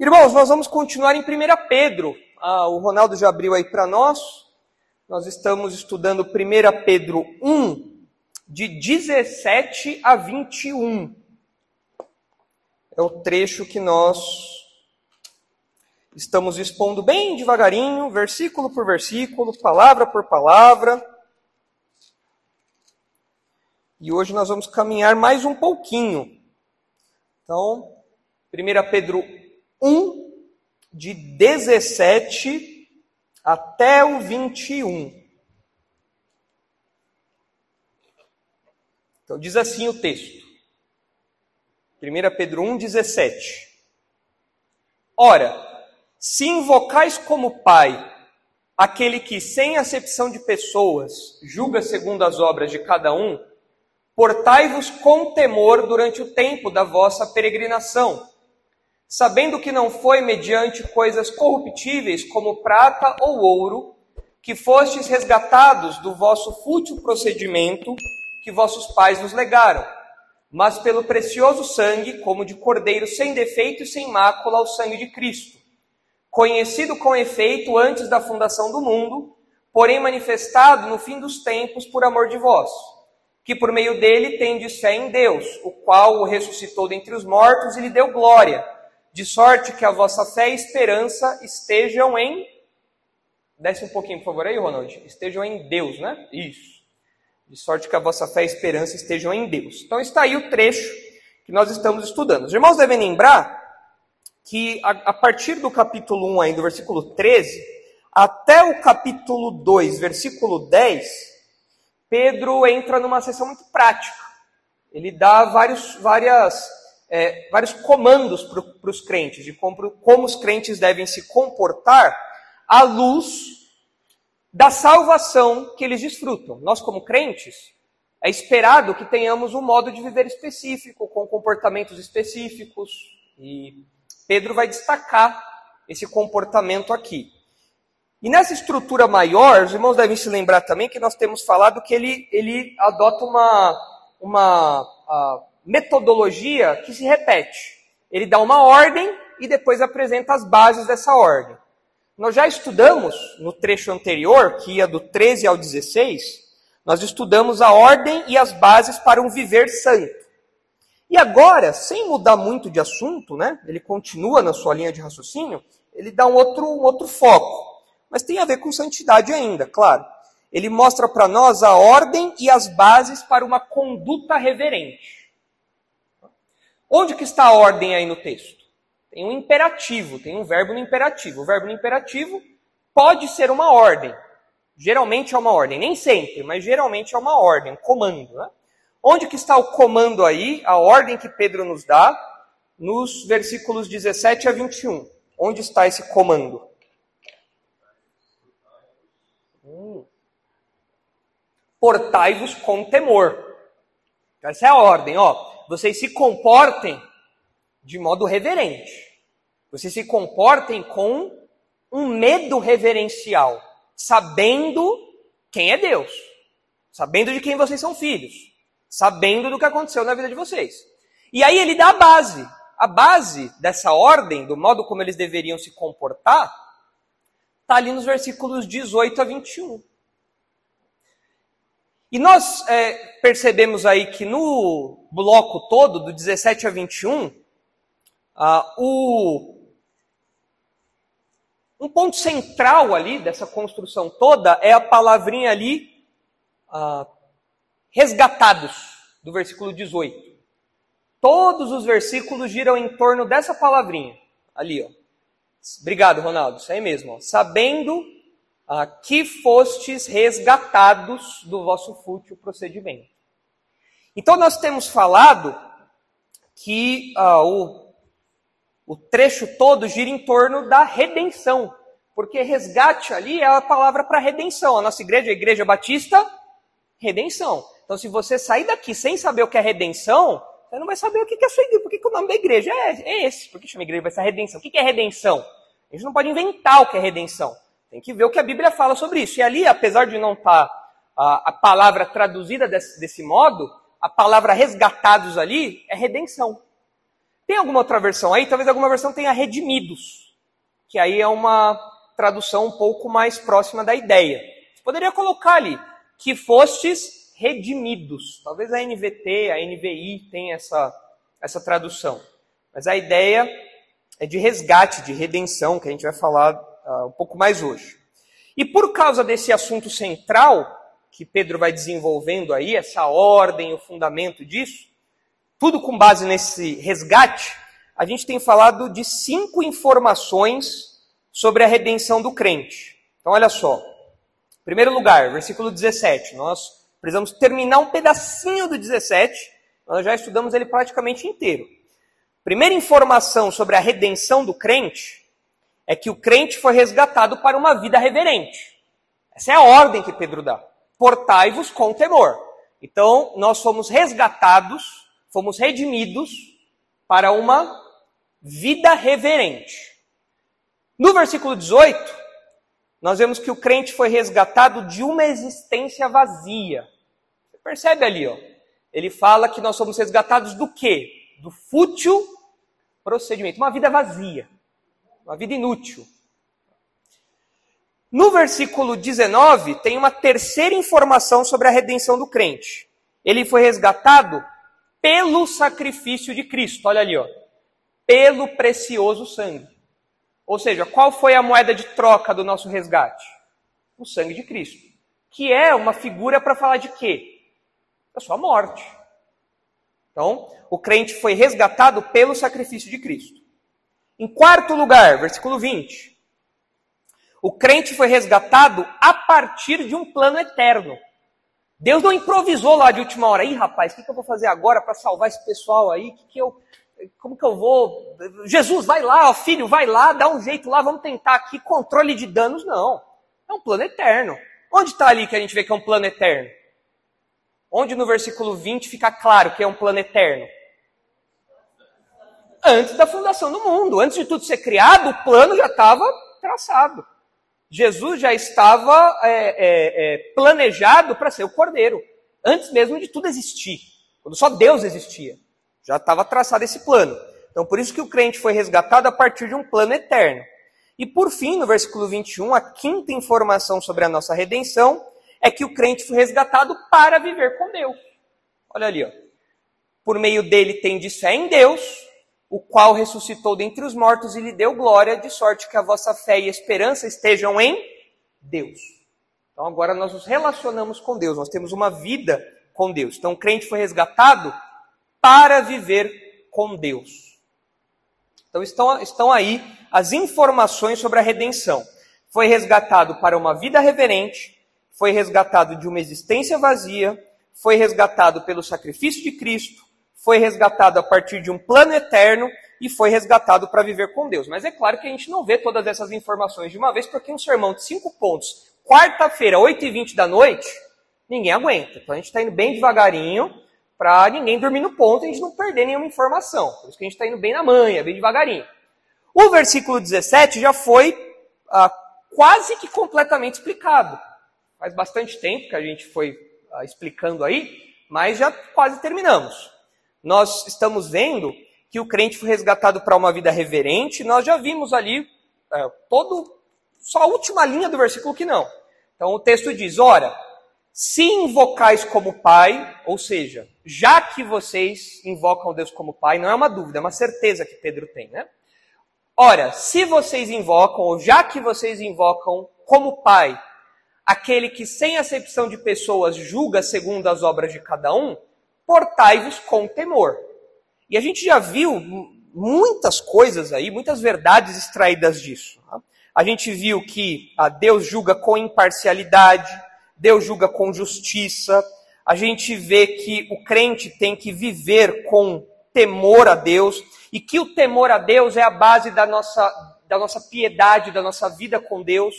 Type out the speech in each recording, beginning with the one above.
Irmãos, nós vamos continuar em 1 Pedro. Ah, o Ronaldo já abriu aí para nós. Nós estamos estudando 1 Pedro 1, de 17 a 21. É o trecho que nós estamos expondo bem devagarinho, versículo por versículo, palavra por palavra. E hoje nós vamos caminhar mais um pouquinho. Então, 1 Pedro 1, de 17 até o 21. Então, diz assim o texto. 1 Pedro 1, 17. Ora, se invocais como Pai aquele que, sem acepção de pessoas, julga segundo as obras de cada um, portai-vos com temor durante o tempo da vossa peregrinação sabendo que não foi mediante coisas corruptíveis como prata ou ouro que fostes resgatados do vosso fútil procedimento que vossos pais nos legaram, mas pelo precioso sangue, como de cordeiro sem defeito e sem mácula, o sangue de Cristo, conhecido com efeito antes da fundação do mundo, porém manifestado no fim dos tempos por amor de vós, que por meio dele tendes fé em Deus, o qual o ressuscitou dentre os mortos e lhe deu glória de sorte que a vossa fé e esperança estejam em. Desce um pouquinho, por favor, aí, Ronald. Estejam em Deus, né? Isso. De sorte que a vossa fé e esperança estejam em Deus. Então está aí o trecho que nós estamos estudando. Os irmãos devem lembrar que a, partir do capítulo 1, aí, do versículo 13, até o capítulo 2, versículo 10, Pedro entra numa sessão muito prática. Ele dá vários, várias é, vários comandos para os crentes, de como, como os crentes devem se comportar à luz da salvação que eles desfrutam. Nós, como crentes, é esperado que tenhamos um modo de viver específico, com comportamentos específicos, e Pedro vai destacar esse comportamento aqui. E nessa estrutura maior, os irmãos devem se lembrar também que nós temos falado que ele, ele adota uma, uma metodologia que se repete. Ele dá uma ordem e depois apresenta as bases dessa ordem. Nós já estudamos no trecho anterior, que ia do 13 ao 16, nós estudamos a ordem e as bases para um viver santo. E agora, sem mudar muito de assunto, né, ele continua na sua linha de raciocínio, ele dá um outro, um outro foco. Mas tem a ver com santidade ainda, claro. Ele mostra para nós a ordem e as bases para uma conduta reverente. Onde que está a ordem aí no texto? Tem um imperativo, tem um verbo no imperativo. O verbo no imperativo pode ser uma ordem. Geralmente é uma ordem, nem sempre, mas geralmente é uma ordem, um comando. Né? Onde que está o comando aí, a ordem que Pedro nos dá, nos versículos 17 a 21? Onde está esse comando? Hum. Portai-vos com temor. Essa é a ordem, ó vocês se comportem de modo reverente. Vocês se comportem com um medo reverencial, sabendo quem é Deus, sabendo de quem vocês são filhos, sabendo do que aconteceu na vida de vocês. E aí ele dá a base. A base dessa ordem, do modo como eles deveriam se comportar, está ali nos versículos 18 a 21. E nós é, percebemos aí que no bloco todo, do 17 a 21, ah, o, um ponto central ali dessa construção toda é a palavrinha ali, ah, resgatados, do versículo 18. Todos os versículos giram em torno dessa palavrinha, ali, ó. Obrigado, Ronaldo, isso aí mesmo, ó. Sabendo ah, que fostes resgatados do vosso fútil procedimento. Então, nós temos falado que ah, o, o trecho todo gira em torno da redenção, porque resgate ali é a palavra para redenção. A nossa igreja, a Igreja Batista, redenção. Então, se você sair daqui sem saber o que é redenção, você não vai saber o que é a sua igreja. Por que, que o nome da igreja é, é esse? Por que chama igreja? Vai ser redenção. O que é redenção? A gente não pode inventar o que é redenção. Tem que ver o que a Bíblia fala sobre isso. E ali, apesar de não estar tá a, a palavra traduzida desse, desse modo, a palavra resgatados ali é redenção. Tem alguma outra versão aí? Talvez alguma versão tenha redimidos, que aí é uma tradução um pouco mais próxima da ideia. Você poderia colocar ali que fostes redimidos. Talvez a NVT, a NVI tenha essa, essa tradução. Mas a ideia é de resgate, de redenção, que a gente vai falar uh, um pouco mais hoje. E por causa desse assunto central, que Pedro vai desenvolvendo aí, essa ordem, o fundamento disso, tudo com base nesse resgate, a gente tem falado de cinco informações sobre a redenção do crente. Então, olha só. Em primeiro lugar, versículo 17. Nós precisamos terminar um pedacinho do 17. Nós já estudamos ele praticamente inteiro. Primeira informação sobre a redenção do crente é que o crente foi resgatado para uma vida reverente. Essa é a ordem que Pedro dá. Portai-vos com temor. Então, nós fomos resgatados fomos redimidos para uma vida reverente. No versículo 18, nós vemos que o crente foi resgatado de uma existência vazia. Você percebe ali, ó. Ele fala que nós somos resgatados do quê? Do fútil procedimento, uma vida vazia, uma vida inútil. No versículo 19, tem uma terceira informação sobre a redenção do crente. Ele foi resgatado pelo sacrifício de Cristo. Olha ali, ó. Pelo precioso sangue. Ou seja, qual foi a moeda de troca do nosso resgate? O sangue de Cristo. Que é uma figura para falar de quê? Da sua morte. Então, o crente foi resgatado pelo sacrifício de Cristo. Em quarto lugar, versículo 20. O crente foi resgatado a partir de um plano eterno. Deus não improvisou lá de última hora. Ih, rapaz, o que, que eu vou fazer agora para salvar esse pessoal aí? Que que eu, como que eu vou? Jesus, vai lá, ó, filho, vai lá, dá um jeito lá, vamos tentar aqui controle de danos. Não. É um plano eterno. Onde está ali que a gente vê que é um plano eterno? Onde no versículo 20 fica claro que é um plano eterno? Antes da fundação do mundo. Antes de tudo ser criado, o plano já estava traçado. Jesus já estava é, é, é, planejado para ser o cordeiro, antes mesmo de tudo existir, quando só Deus existia. Já estava traçado esse plano. Então, por isso que o crente foi resgatado a partir de um plano eterno. E por fim, no versículo 21, a quinta informação sobre a nossa redenção é que o crente foi resgatado para viver com Deus. Olha ali, ó. Por meio dele tem de fé em Deus, o qual ressuscitou dentre os mortos e lhe deu glória, de sorte que a vossa fé e esperança estejam em Deus. Então agora nós nos relacionamos com Deus, nós temos uma vida com Deus. Então o crente foi resgatado para viver com Deus. Então estão, estão aí as informações sobre a redenção. Foi resgatado para uma vida reverente, foi resgatado de uma existência vazia, foi resgatado pelo sacrifício de Cristo, foi resgatado a partir de um plano eterno e foi resgatado para viver com Deus. Mas é claro que a gente não vê todas essas informações de uma vez, porque um sermão de cinco pontos, quarta-feira, 8h20 da noite, ninguém aguenta. Então a gente está indo bem devagarinho para ninguém dormir no ponto e a gente não perder nenhuma informação. Por isso que a gente está indo bem na manhã, bem devagarinho. O versículo 17 já foi ah, quase que completamente explicado. Faz bastante tempo que a gente foi ah, explicando aí, mas já quase terminamos nós estamos vendo que o crente foi resgatado para uma vida reverente, nós já vimos ali é, todo, só a última linha do versículo que não. Então o texto diz: Ora, se invocais como Pai, ou seja, já que vocês invocam Deus como Pai, não é uma dúvida, é uma certeza que Pedro tem, né? Ora, se vocês invocam, ou já que vocês invocam como Pai, aquele que sem acepção de pessoas julga segundo as obras de cada um, portai-vos com temor. E a gente já viu muitas coisas aí, muitas verdades extraídas disso. Tá? A gente viu que ah, Deus julga com imparcialidade, Deus julga com justiça, a gente vê que o crente tem que viver com temor a Deus, e que o temor a Deus é a base da nossa, da nossa piedade, da nossa vida com Deus.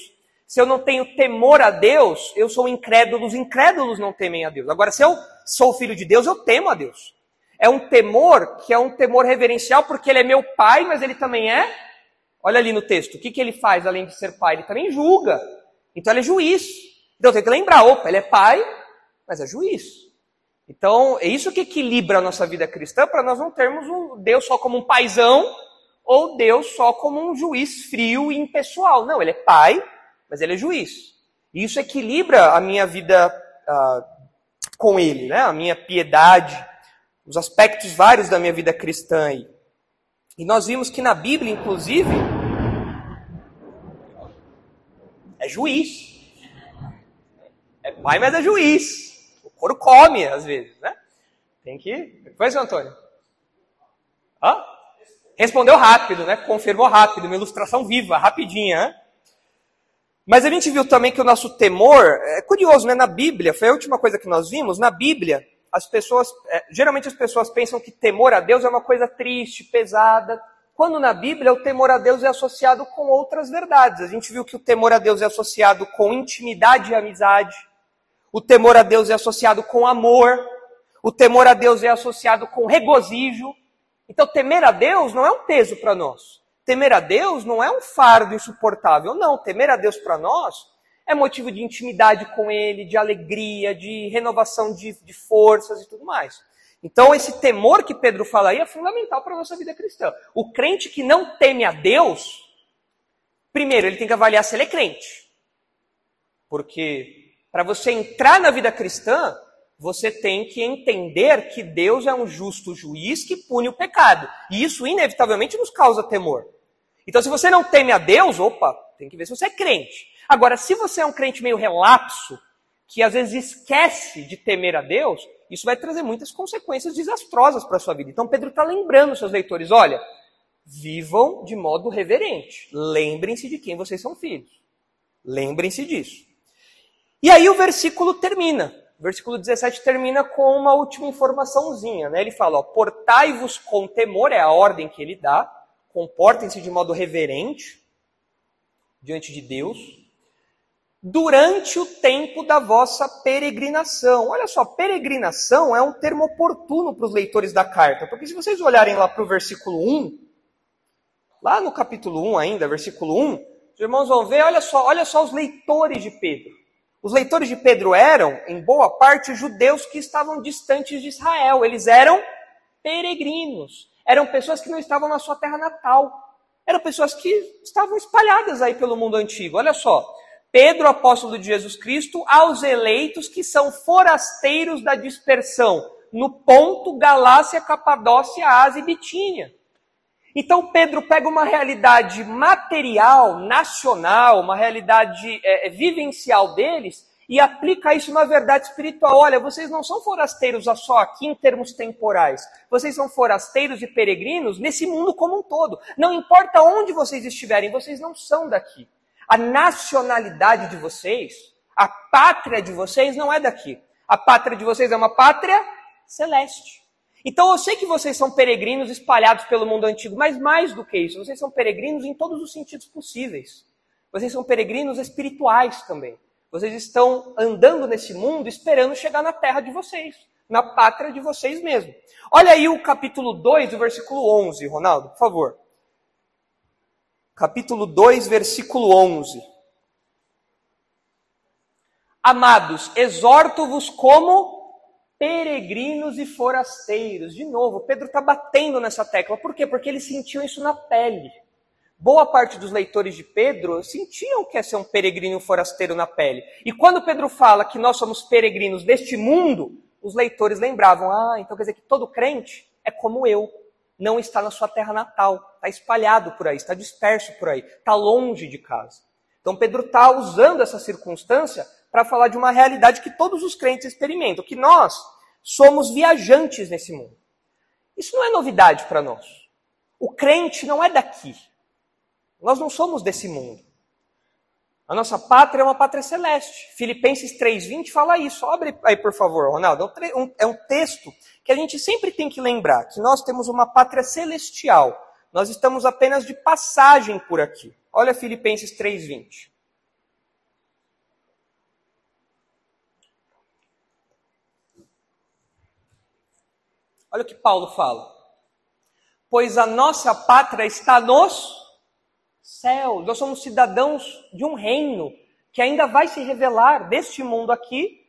Se eu não tenho temor a Deus, eu sou incrédulo, os incrédulos não temem a Deus. Agora, se eu sou filho de Deus, eu temo a Deus. É um temor que é um temor reverencial, porque ele é meu pai, mas ele também é. Olha ali no texto, o que, que ele faz além de ser pai? Ele também julga. Então ele é juiz. Então eu tenho que lembrar: opa, ele é pai, mas é juiz. Então, é isso que equilibra a nossa vida cristã para nós não termos um Deus só como um paizão ou Deus só como um juiz frio e impessoal. Não, ele é pai, mas ele é juiz. E isso equilibra a minha vida uh, com ele, né? a minha piedade, os aspectos vários da minha vida cristã. E nós vimos que na Bíblia, inclusive, é juiz. É pai, mas é juiz. O couro come, às vezes, né? Tem que. Foi, seu Antônio? Hã? Respondeu rápido, né? Confirmou rápido, uma ilustração viva, rapidinha, né? Mas a gente viu também que o nosso temor, é curioso, né? Na Bíblia, foi a última coisa que nós vimos, na Bíblia, as pessoas, é, geralmente as pessoas pensam que temor a Deus é uma coisa triste, pesada, quando na Bíblia o temor a Deus é associado com outras verdades. A gente viu que o temor a Deus é associado com intimidade e amizade, o temor a Deus é associado com amor, o temor a Deus é associado com regozijo. Então, temer a Deus não é um peso para nós. Temer a Deus não é um fardo insuportável. Não, temer a Deus para nós é motivo de intimidade com Ele, de alegria, de renovação de, de forças e tudo mais. Então, esse temor que Pedro fala aí é fundamental para a nossa vida cristã. O crente que não teme a Deus, primeiro, ele tem que avaliar se ele é crente. Porque para você entrar na vida cristã, você tem que entender que Deus é um justo juiz que pune o pecado. E isso, inevitavelmente, nos causa temor. Então, se você não teme a Deus, opa, tem que ver se você é crente. Agora, se você é um crente meio relapso, que às vezes esquece de temer a Deus, isso vai trazer muitas consequências desastrosas para a sua vida. Então, Pedro está lembrando seus leitores: olha, vivam de modo reverente. Lembrem-se de quem vocês são filhos. Lembrem-se disso. E aí o versículo termina. O versículo 17 termina com uma última informaçãozinha. Né? Ele fala: Portai-vos com temor, é a ordem que ele dá. Comportem-se de modo reverente diante de Deus. Durante o tempo da vossa peregrinação. Olha só, peregrinação é um termo oportuno para os leitores da carta. Porque se vocês olharem lá para o versículo 1, lá no capítulo 1 ainda, versículo 1, os irmãos vão ver, olha só, olha só os leitores de Pedro. Os leitores de Pedro eram, em boa parte, judeus que estavam distantes de Israel. Eles eram peregrinos. Eram pessoas que não estavam na sua terra natal. Eram pessoas que estavam espalhadas aí pelo mundo antigo. Olha só. Pedro, apóstolo de Jesus Cristo, aos eleitos que são forasteiros da dispersão, no ponto Galácia, Capadócia, Ásia e Bitínia. Então Pedro pega uma realidade material, nacional, uma realidade é, é, vivencial deles e aplica isso na verdade espiritual. Olha, vocês não são forasteiros só aqui em termos temporais. Vocês são forasteiros e peregrinos nesse mundo como um todo. Não importa onde vocês estiverem, vocês não são daqui. A nacionalidade de vocês, a pátria de vocês não é daqui. A pátria de vocês é uma pátria celeste. Então eu sei que vocês são peregrinos espalhados pelo mundo antigo, mas mais do que isso, vocês são peregrinos em todos os sentidos possíveis. Vocês são peregrinos espirituais também. Vocês estão andando nesse mundo esperando chegar na terra de vocês, na pátria de vocês mesmos. Olha aí o capítulo 2, o versículo 11, Ronaldo, por favor. Capítulo 2, versículo 11. Amados, exorto-vos como peregrinos e forasteiros. De novo, Pedro está batendo nessa tecla. Por quê? Porque ele sentiu isso na pele. Boa parte dos leitores de Pedro sentiam que é ser um peregrino forasteiro na pele. E quando Pedro fala que nós somos peregrinos deste mundo, os leitores lembravam: ah, então quer dizer que todo crente é como eu. Não está na sua terra natal, está espalhado por aí, está disperso por aí, está longe de casa. Então Pedro está usando essa circunstância para falar de uma realidade que todos os crentes experimentam, que nós somos viajantes nesse mundo. Isso não é novidade para nós. O crente não é daqui. Nós não somos desse mundo. A nossa pátria é uma pátria celeste. Filipenses 3,20 fala isso. Abre aí, por favor, Ronaldo. É, é um texto que a gente sempre tem que lembrar, que nós temos uma pátria celestial. Nós estamos apenas de passagem por aqui. Olha Filipenses 3,20. Olha o que Paulo fala. Pois a nossa pátria está nos céus. Nós somos cidadãos de um reino que ainda vai se revelar deste mundo aqui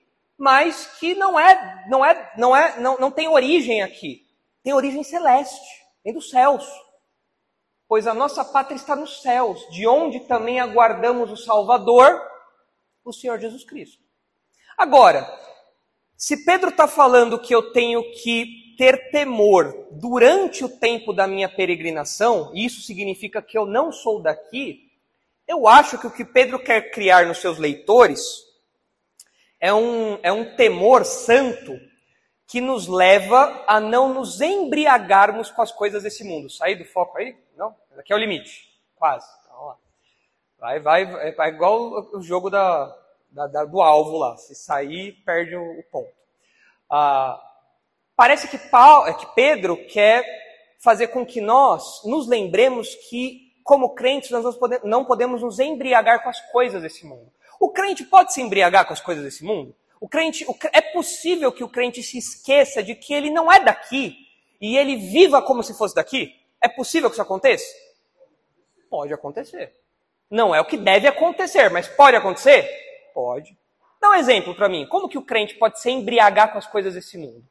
mas que não é, não é, não é, não, não tem origem aqui. Tem origem celeste, vem dos céus. Pois a nossa pátria está nos céus, de onde também aguardamos o Salvador, o Senhor Jesus Cristo. Agora, se Pedro está falando que eu tenho que ter temor durante o tempo da minha peregrinação, e isso significa que eu não sou daqui, eu acho que o que Pedro quer criar nos seus leitores é um, é um temor santo que nos leva a não nos embriagarmos com as coisas desse mundo. Sair do foco aí? Não? Aqui é o limite. Quase. Então, vai, vai, vai igual o jogo da, da, da, do alvo lá. Se sair, perde o, o ponto. Ah, parece que, Paulo, que Pedro quer fazer com que nós nos lembremos que, como crentes, nós não podemos nos embriagar com as coisas desse mundo. O crente pode se embriagar com as coisas desse mundo? O crente, o, é possível que o crente se esqueça de que ele não é daqui e ele viva como se fosse daqui? É possível que isso aconteça? Pode acontecer. Não é o que deve acontecer, mas pode acontecer? Pode. Dá um exemplo para mim. Como que o crente pode se embriagar com as coisas desse mundo?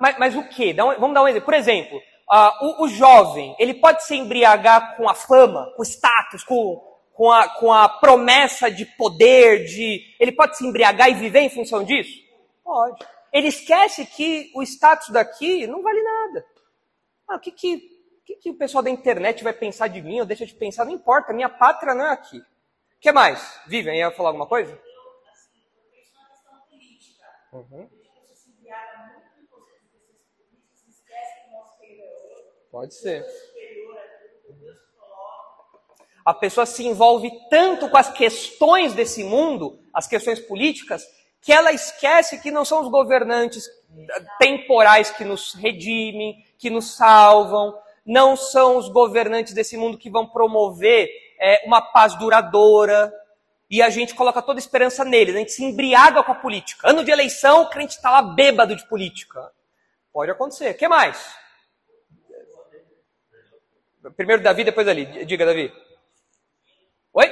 Mas, mas o que? Um, vamos dar um exemplo. Por exemplo, uh, o, o, jovem, ele pode se embriagar com a fama, com o status, com, com, a, com a promessa de poder, de. Ele pode se embriagar e viver em função disso? Pode. Ele esquece que o status daqui não vale nada. Ah, o que, que, que, que o pessoal da internet vai pensar de mim ou deixa de pensar? Não importa, minha pátria não é aqui. O que mais? Vivian, ia falar alguma coisa? Uhum. Pode ser. A pessoa se envolve tanto com as questões desse mundo, as questões políticas, que ela esquece que não são os governantes temporais que nos redimem, que nos salvam, não são os governantes desse mundo que vão promover é, uma paz duradoura, e a gente coloca toda a esperança neles, a gente se embriaga com a política. Ano de eleição, o crente está lá bêbado de política. Pode acontecer. O que mais? Primeiro Davi, depois ali. Diga, Davi. Oi?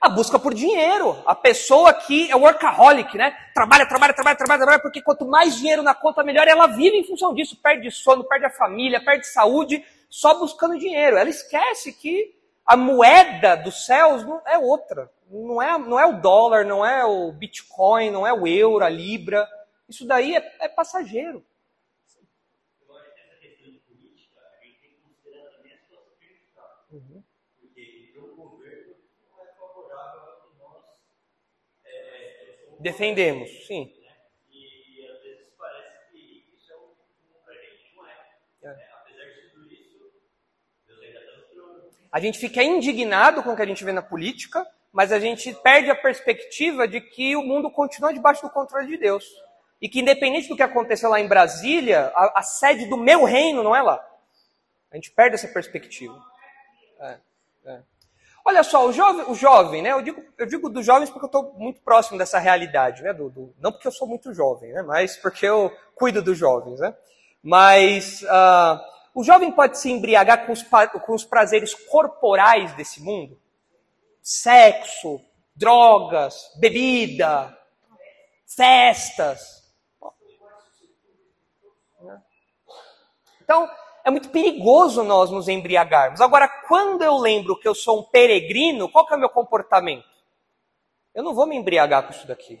A busca por dinheiro. A pessoa que é workaholic, né? Trabalha, trabalha, trabalha, trabalha, trabalha, porque quanto mais dinheiro na conta, melhor. ela vive em função disso. Perde sono, perde a família, perde saúde, só buscando dinheiro. Ela esquece que a moeda dos céus não é outra. Não é, não é o dólar, não é o Bitcoin, não é o euro, a libra. Isso daí é, é passageiro. Uhum. Porque o governo não é favorável ao que nós é, defendemos, sim. E, às vezes parece que isso é um. Apesar de tudo isso, Deus ainda. A gente fica indignado com o que a gente vê na política, mas a gente perde a perspectiva de que o mundo continua debaixo do controle de Deus. E que independente do que aconteceu lá em Brasília, a, a sede do meu reino não é lá. A gente perde essa perspectiva. É. Olha só, o jovem, o jovem, né? Eu digo, eu digo dos jovens porque eu estou muito próximo dessa realidade, né? Do, do, não porque eu sou muito jovem, né? Mas porque eu cuido dos jovens, né? Mas uh, o jovem pode se embriagar com os, com os prazeres corporais desse mundo? Sexo, drogas, bebida, festas. Então, é muito perigoso nós nos embriagarmos. Agora, quando eu lembro que eu sou um peregrino, qual que é o meu comportamento? Eu não vou me embriagar com isso daqui.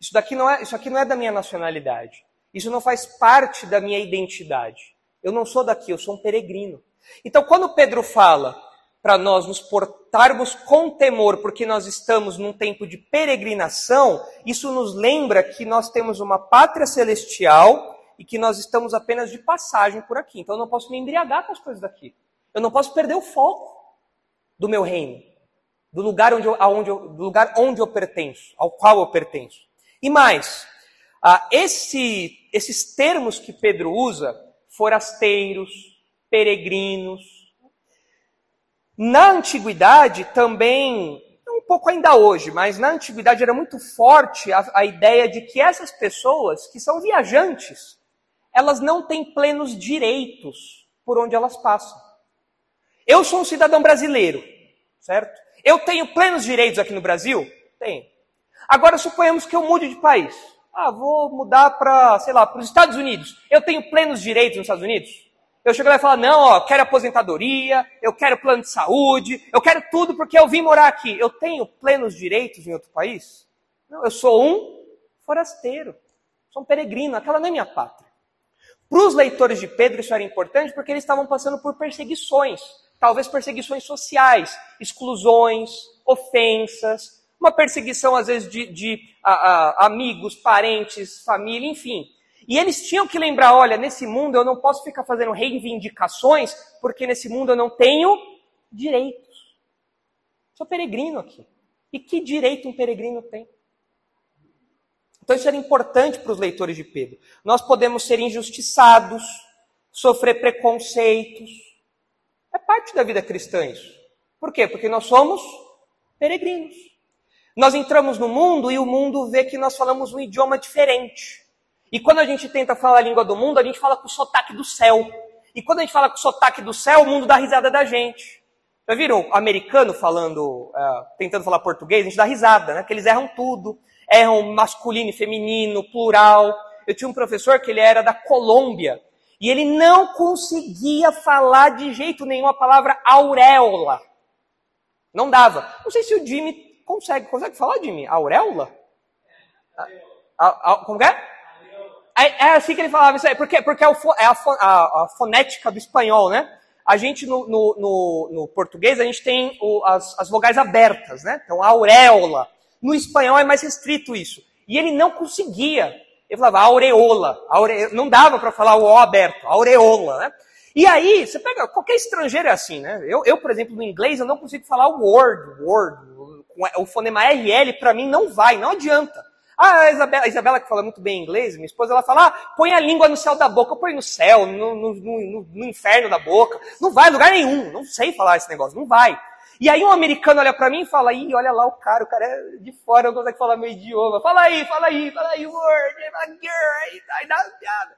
Isso daqui não é, isso aqui não é da minha nacionalidade. Isso não faz parte da minha identidade. Eu não sou daqui, eu sou um peregrino. Então, quando Pedro fala para nós nos portarmos com temor, porque nós estamos num tempo de peregrinação, isso nos lembra que nós temos uma pátria celestial e que nós estamos apenas de passagem por aqui. Então eu não posso me embriagar com as coisas daqui. Eu não posso perder o foco do meu reino, do lugar onde eu, aonde eu, do lugar onde eu pertenço, ao qual eu pertenço. E mais, ah, esse, esses termos que Pedro usa, forasteiros, peregrinos, na antiguidade também, um pouco ainda hoje, mas na antiguidade era muito forte a, a ideia de que essas pessoas que são viajantes, elas não têm plenos direitos por onde elas passam. Eu sou um cidadão brasileiro, certo? Eu tenho plenos direitos aqui no Brasil? Tenho. Agora suponhamos que eu mude de país. Ah, vou mudar para, sei lá, para os Estados Unidos. Eu tenho plenos direitos nos Estados Unidos? Eu chego lá e falo, não, ó, quero aposentadoria, eu quero plano de saúde, eu quero tudo porque eu vim morar aqui. Eu tenho plenos direitos em outro país? Não, eu sou um forasteiro, sou um peregrino, aquela não é minha pátria. Para os leitores de Pedro isso era importante porque eles estavam passando por perseguições, talvez perseguições sociais, exclusões, ofensas, uma perseguição às vezes de, de a, a, amigos, parentes, família, enfim. E eles tinham que lembrar: olha, nesse mundo eu não posso ficar fazendo reivindicações, porque nesse mundo eu não tenho direitos. Sou peregrino aqui. E que direito um peregrino tem? Então isso era importante para os leitores de Pedro. Nós podemos ser injustiçados, sofrer preconceitos. É parte da vida cristã isso. Por quê? Porque nós somos peregrinos. Nós entramos no mundo e o mundo vê que nós falamos um idioma diferente. E quando a gente tenta falar a língua do mundo, a gente fala com o sotaque do céu. E quando a gente fala com o sotaque do céu, o mundo dá risada da gente. Já viram americano falando, uh, tentando falar português? A gente dá risada, né? Que eles erram tudo. Erram masculino e feminino, plural. Eu tinha um professor que ele era da Colômbia. E ele não conseguia falar de jeito nenhum a palavra auréola. Não dava. Não sei se o Jimmy consegue. Consegue falar mim? Auréola? A, a, como é? é? É assim que ele falava isso aí. Porque, porque é, é a, a, a, fonética do espanhol, né? A gente, no, no, no, no português, a gente tem o, as, as vogais abertas, né? Então, a auréola. No espanhol é mais restrito isso. E ele não conseguia. Ele falava aureola. Aure... Não dava para falar o O aberto. Aureola, né? E aí, você pega, qualquer estrangeiro é assim, né? Eu, eu, por exemplo, no inglês, eu não consigo falar o word, word, o fonema RL, para mim não vai, não adianta. Ah, a Isabela, a Isabela, que fala muito bem inglês, minha esposa, ela fala, ah, põe a língua no céu da boca, ponho no céu, no, no, no, no inferno da boca. Não vai lugar nenhum, não sei falar esse negócio, não vai. E aí um americano olha para mim e fala, ih, olha lá o cara, o cara é de fora, não consegue falar meu idioma. Fala aí, fala aí, fala aí, word, girl, aí dá piada.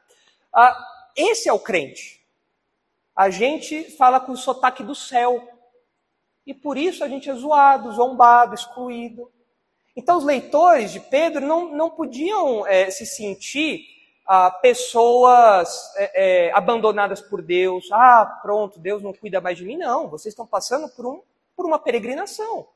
Ah, esse é o crente. A gente fala com o sotaque do céu. E por isso a gente é zoado, zombado, excluído. Então os leitores de Pedro não, não podiam é, se sentir ah, pessoas é, é, abandonadas por Deus. Ah, pronto, Deus não cuida mais de mim. Não, vocês estão passando por, um, por uma peregrinação.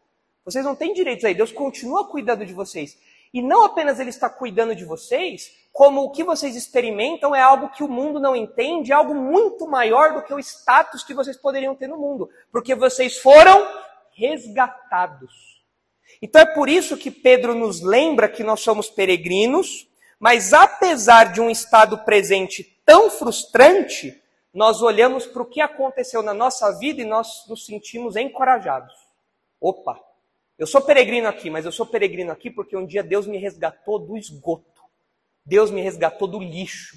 Vocês não têm direitos aí. Deus continua cuidando de vocês. E não apenas Ele está cuidando de vocês, como o que vocês experimentam é algo que o mundo não entende, é algo muito maior do que o status que vocês poderiam ter no mundo, porque vocês foram resgatados. Então é por isso que Pedro nos lembra que nós somos peregrinos, mas apesar de um estado presente tão frustrante, nós olhamos para o que aconteceu na nossa vida e nós nos sentimos encorajados. Opa, eu sou peregrino aqui, mas eu sou peregrino aqui porque um dia Deus me resgatou do esgoto. Deus me resgatou do lixo.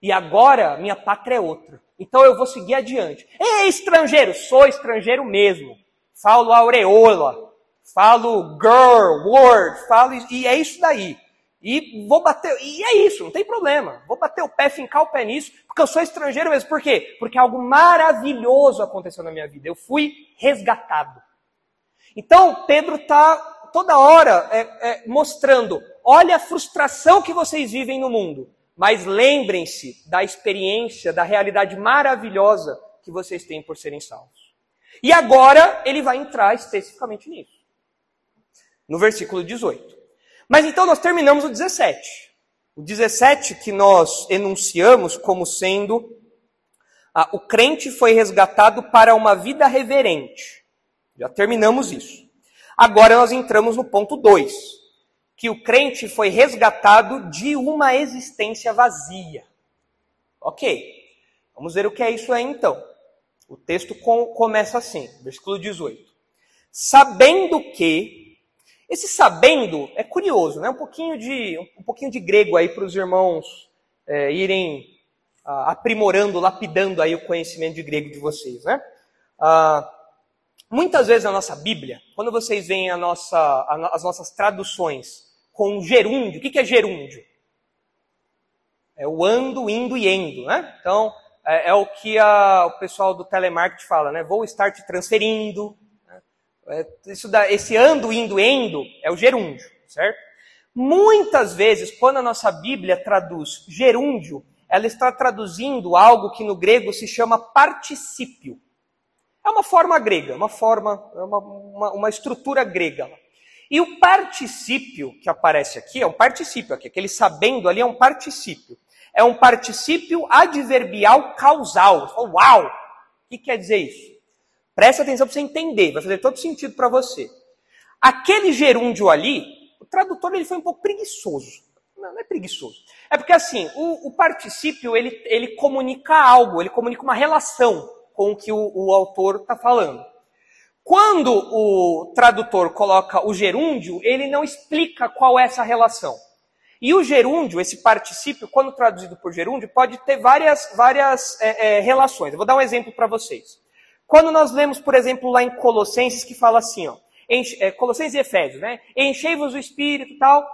E agora minha pátria é outra. Então eu vou seguir adiante. Ei, estrangeiro, sou estrangeiro mesmo. Falo aureola, falo girl, word, falo e é isso daí. E vou bater, e é isso, não tem problema. Vou bater o pé, fincar o pé nisso, porque eu sou estrangeiro mesmo. Por quê? Porque algo maravilhoso aconteceu na minha vida. Eu fui resgatado. Então, Pedro está toda hora é, é, mostrando Olha a frustração que vocês vivem no mundo, mas lembrem-se da experiência, da realidade maravilhosa que vocês têm por serem salvos. E agora ele vai entrar especificamente nisso. No versículo 18. Mas então nós terminamos o 17. O 17 que nós enunciamos como sendo ah, o crente foi resgatado para uma vida reverente. Já terminamos isso. Agora nós entramos no ponto 2 que o crente foi resgatado de uma existência vazia. Ok, vamos ver o que é isso aí então. O texto com, começa assim, versículo 18. Sabendo que, esse sabendo é curioso, né? Um pouquinho de, um pouquinho de grego aí para os irmãos é, irem ah, aprimorando, lapidando aí o conhecimento de grego de vocês, né? Ah, muitas vezes na nossa Bíblia, quando vocês veem a nossa, a, as nossas traduções com gerúndio. O que é gerúndio? É o ando, indo e endo, né? Então, é, é o que a, o pessoal do telemarketing fala, né? Vou estar te transferindo. É, isso da, esse ando, indo, endo é o gerúndio, certo? Muitas vezes, quando a nossa Bíblia traduz gerúndio, ela está traduzindo algo que no grego se chama particípio. É uma forma grega, uma forma, é uma, uma, uma estrutura grega. E o particípio que aparece aqui é um particípio aqui, aquele sabendo ali é um particípio. É um particípio adverbial causal. Uau! O que quer dizer isso? Presta atenção para você entender, vai fazer todo sentido para você. Aquele gerúndio ali, o tradutor ele foi um pouco preguiçoso. Não, não é preguiçoso. É porque assim, o, o particípio ele, ele comunica algo, ele comunica uma relação com o que o, o autor está falando. Quando o tradutor coloca o gerúndio, ele não explica qual é essa relação. E o gerúndio, esse particípio, quando traduzido por gerúndio, pode ter várias, várias é, é, relações. Eu vou dar um exemplo para vocês. Quando nós lemos, por exemplo, lá em Colossenses, que fala assim, ó, enche, é, Colossenses e Efésios, né? Enchei-vos o Espírito tal,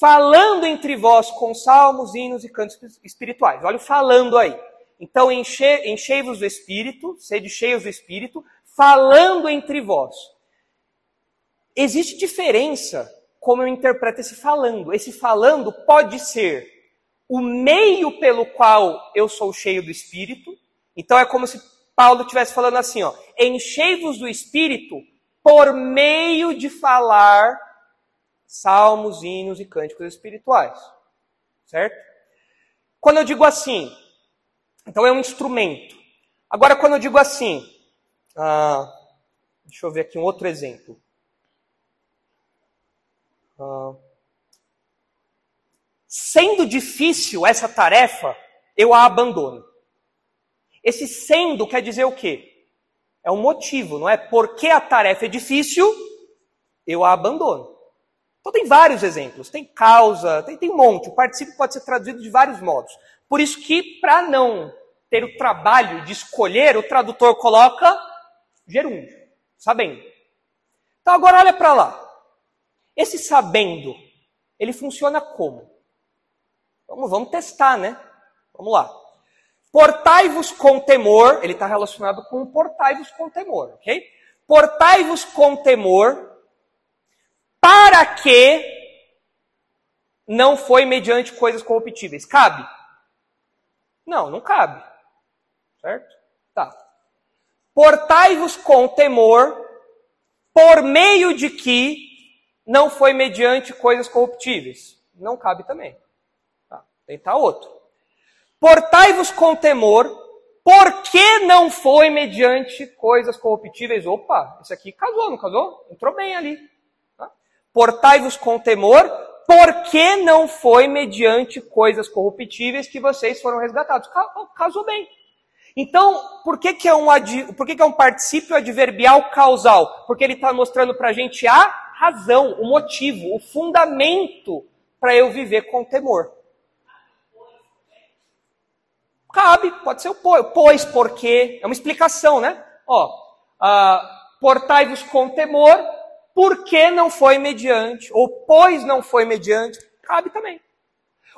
falando entre vós com salmos, hinos e cantos espirituais. Olha o falando aí. Então, enche, enchei-vos do Espírito, sede cheios do Espírito, falando entre vós. Existe diferença como eu interpreto esse falando. Esse falando pode ser o meio pelo qual eu sou cheio do Espírito. Então é como se Paulo estivesse falando assim, ó, enchei-vos do Espírito por meio de falar salmos, hinos e cânticos espirituais. Certo? Quando eu digo assim, então é um instrumento. Agora, quando eu digo assim, ah, deixa eu ver aqui um outro exemplo. Ah, sendo difícil essa tarefa, eu a abandono. Esse sendo quer dizer o quê? É um motivo, não é? Porque a tarefa é difícil, eu a abandono. Então tem vários exemplos, tem causa, tem, tem um monte. O participio pode ser traduzido de vários modos. Por isso que, para não ter o trabalho de escolher, o tradutor coloca gerúndio, sabendo. Então agora olha para lá. Esse sabendo, ele funciona como? Vamos, vamos testar, né? Vamos lá. Portai-vos com temor, ele está relacionado com portai-vos com temor, ok? Portai-vos com temor, para que não foi mediante coisas corruptíveis. Cabe? Não, não cabe. Certo? Tá. Portai-vos com temor, por meio de que não foi mediante coisas corruptíveis. Não cabe também. Tá. Tentar outro. Portai-vos com temor, porque não foi mediante coisas corruptíveis. Opa, isso aqui casou, não casou? Entrou bem ali. Tá? Portai-vos com temor, porque não foi mediante coisas corruptíveis que vocês foram resgatados. Casou bem. Então, por que, que, é, um, por que, que é um particípio adverbial causal? Porque ele está mostrando para a gente a razão, o motivo, o fundamento para eu viver com temor. Cabe, pode ser o pois, porque, é uma explicação, né? Ó, uh, portai-vos com temor, porque não foi mediante, ou pois não foi mediante, cabe também.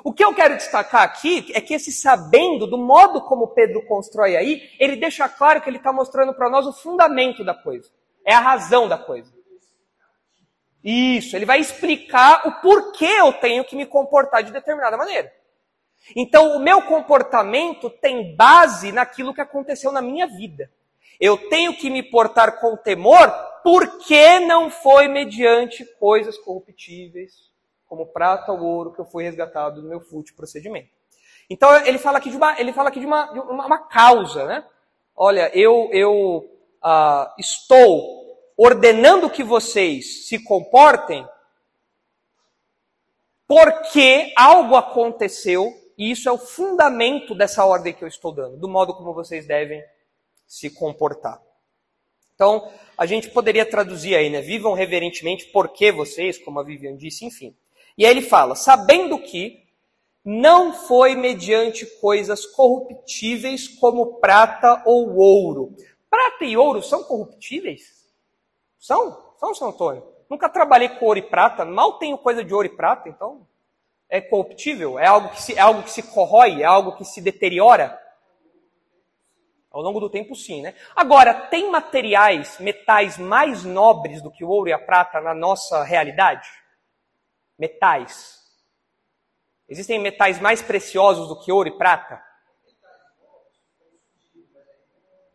O que eu quero destacar aqui é que esse sabendo, do modo como Pedro constrói aí, ele deixa claro que ele está mostrando para nós o fundamento da coisa. É a razão da coisa. Isso, ele vai explicar o porquê eu tenho que me comportar de determinada maneira. Então, o meu comportamento tem base naquilo que aconteceu na minha vida. Eu tenho que me portar com temor porque não foi mediante coisas corruptíveis, como prata ou ouro que eu fui resgatado do meu fútil procedimento. Então ele fala aqui de uma, ele fala aqui de uma, de uma, uma causa, né? Olha, eu, eu ah, estou ordenando que vocês se comportem porque algo aconteceu e isso é o fundamento dessa ordem que eu estou dando, do modo como vocês devem se comportar. Então, a gente poderia traduzir aí, né? Vivam reverentemente porque vocês, como a Vivian disse, enfim. E aí ele fala: sabendo que não foi mediante coisas corruptíveis como prata ou ouro. Prata e ouro são corruptíveis? São? São, São Antônio? Nunca trabalhei com ouro e prata, mal tenho coisa de ouro e prata, então é corruptível? É algo, que se, é algo que se corrói? É algo que se deteriora? Ao longo do tempo, sim, né? Agora, tem materiais, metais mais nobres do que o ouro e a prata na nossa realidade? Metais. Existem metais mais preciosos do que ouro e prata?